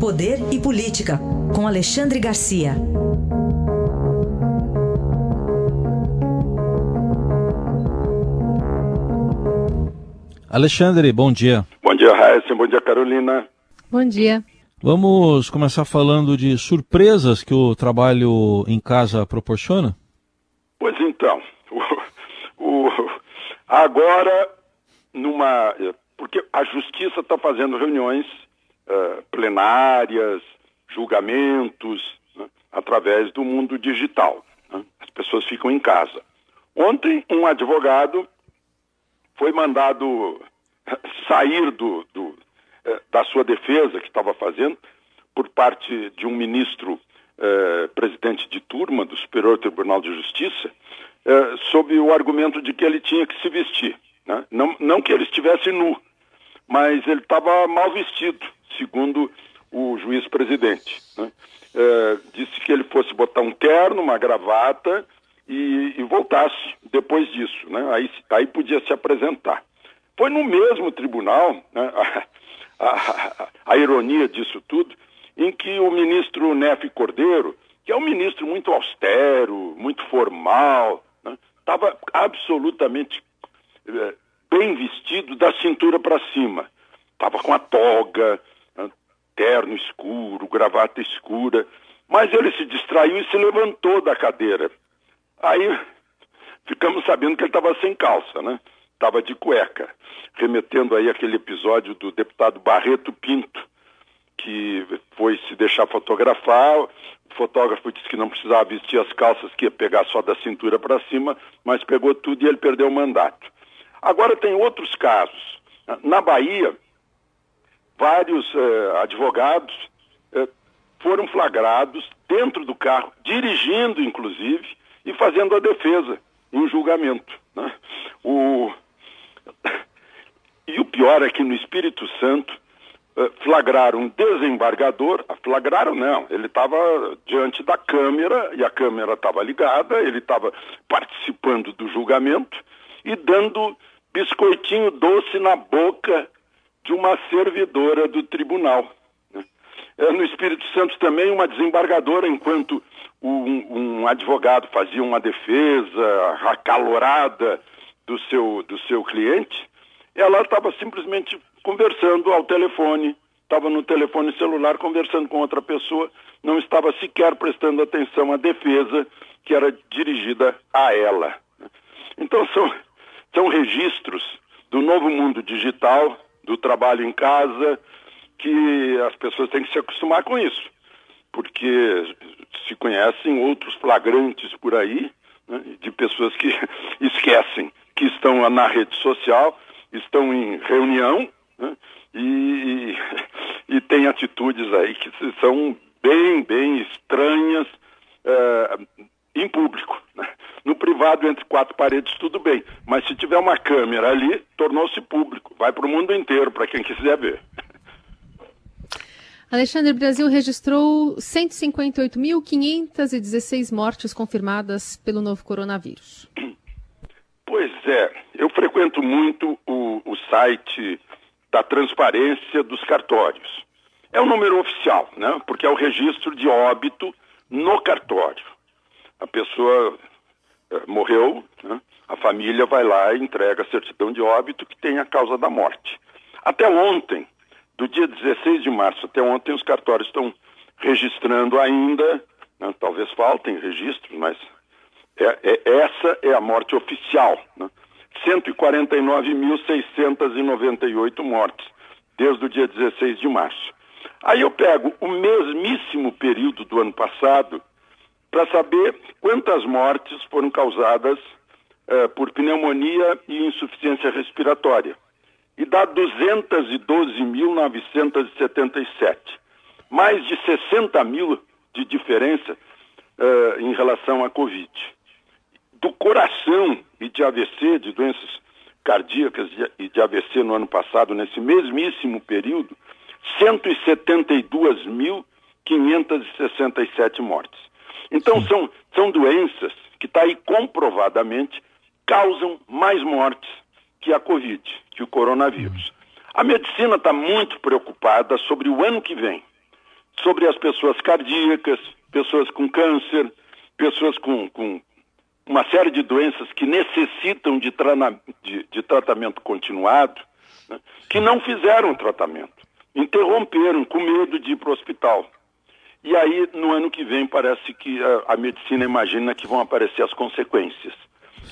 Poder e Política, com Alexandre Garcia. Alexandre, bom dia. Bom dia, Raíssa. Bom dia, Carolina. Bom dia. Vamos começar falando de surpresas que o trabalho em casa proporciona? Pois então, o, o, agora, numa. Porque a justiça está fazendo reuniões uh, plenárias, julgamentos, né, através do mundo digital. Né? As pessoas ficam em casa. Ontem, um advogado foi mandado sair do, do eh, da sua defesa que estava fazendo por parte de um ministro eh, presidente de turma do Superior Tribunal de Justiça, eh, sob o argumento de que ele tinha que se vestir. Né? Não, não que ele estivesse nu, mas ele estava mal vestido, presidente. Né? Eh, disse que ele fosse botar um terno, uma gravata e, e voltasse depois disso. Né? Aí, aí podia se apresentar. Foi no mesmo tribunal, né, a, a, a, ironia disso tudo, em que o ministro Nefe Cordeiro, que é um ministro muito austero, muito formal, estava né, absolutamente é, bem vestido da cintura para cima. Estava com a toga, terno escuro, gravata escura, mas ele se distraiu e se levantou da cadeira. Aí ficamos sabendo que ele estava sem calça, né? Estava de cueca, remetendo aí aquele episódio do deputado Barreto Pinto, que foi se deixar fotografar, o fotógrafo disse que não precisava vestir as calças, que ia pegar só da cintura para cima, mas pegou tudo e ele perdeu o mandato. Agora tem outros casos. Na Bahia, vários eh, advogados eh, foram flagrados dentro do carro, dirigindo inclusive, e fazendo a defesa em julgamento. Né? O... E o pior é que no Espírito Santo eh, flagraram um desembargador, ah, flagraram não, ele estava diante da câmera e a câmera estava ligada, ele estava participando do julgamento e dando biscoitinho doce na boca de uma servidora do tribunal. Né? Eh, no Espírito Santo também uma desembargadora, enquanto um, um advogado fazia uma defesa acalorada do seu, do seu cliente, ela estava simplesmente conversando ao telefone, estava no telefone celular conversando com outra pessoa, não estava sequer prestando atenção à defesa que era dirigida a ela. Então são, são registros do novo mundo digital, do trabalho em casa, que as pessoas têm que se acostumar com isso, porque se conhecem outros flagrantes por aí, né, de pessoas que esquecem que estão na rede social, estão em reunião né, e, e tem atitudes aí que são bem, bem estranhas é, em público. Né? No privado, entre quatro paredes, tudo bem, mas se tiver uma câmera ali, tornou-se público, vai para o mundo inteiro, para quem quiser ver. Alexandre, o Brasil registrou 158.516 mortes confirmadas pelo novo coronavírus. Pois é, eu frequento muito o, o site da transparência dos cartórios. É o número oficial, né? Porque é o registro de óbito no cartório. A pessoa morreu, né? a família vai lá e entrega a certidão de óbito que tem a causa da morte. Até ontem, do dia 16 de março até ontem, os cartórios estão registrando ainda, né, talvez faltem registros, mas é, é, essa é a morte oficial. Né? 149.698 mortes desde o dia 16 de março. Aí eu pego o mesmíssimo período do ano passado para saber quantas mortes foram causadas uh, por pneumonia e insuficiência respiratória e dá 212.977. Mais de 60 mil de diferença uh, em relação à Covid. Do coração e de AVC, de doenças cardíacas e de AVC no ano passado, nesse mesmíssimo período, 172.567 mortes. Então, são, são doenças que está aí comprovadamente causam mais mortes que a Covid, que o coronavírus. A medicina está muito preocupada sobre o ano que vem, sobre as pessoas cardíacas, pessoas com câncer, pessoas com, com uma série de doenças que necessitam de, de, de tratamento continuado, né, que não fizeram tratamento, interromperam com medo de ir para o hospital. E aí, no ano que vem, parece que a, a medicina imagina que vão aparecer as consequências.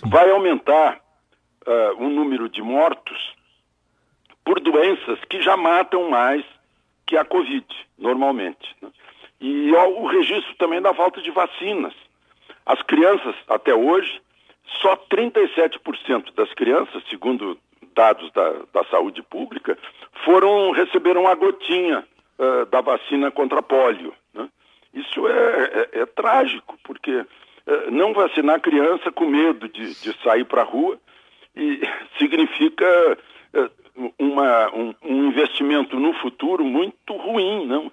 Vai aumentar uh, o número de mortos por doenças que já matam mais que a Covid, normalmente. Né? E ó, o registro também da falta de vacinas. As crianças, até hoje, só 37% das crianças, segundo dados da, da saúde pública, foram receberam a gotinha uh, da vacina contra pólio. Né? Isso é, é, é, trágico, porque uh, não vacinar criança com medo de, de sair para a rua e significa uh, uma, um, um, investimento no futuro muito ruim. Não?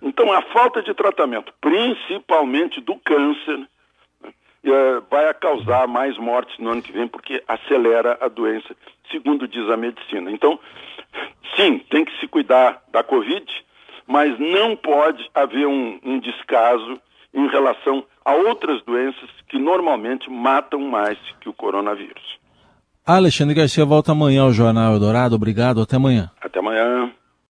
então, a falta de tratamento, principalmente do câncer, uh, vai causar mais mortes no ano que vem, porque acelera a doença, segundo diz a medicina. Então, sim, tem que se cuidar da Covid, mas não pode haver um, um descaso em relação a outras doenças que normalmente matam mais que o coronavírus. Alexandre Garcia volta amanhã ao Jornal Eldorado. Obrigado, até amanhã. Até amanhã.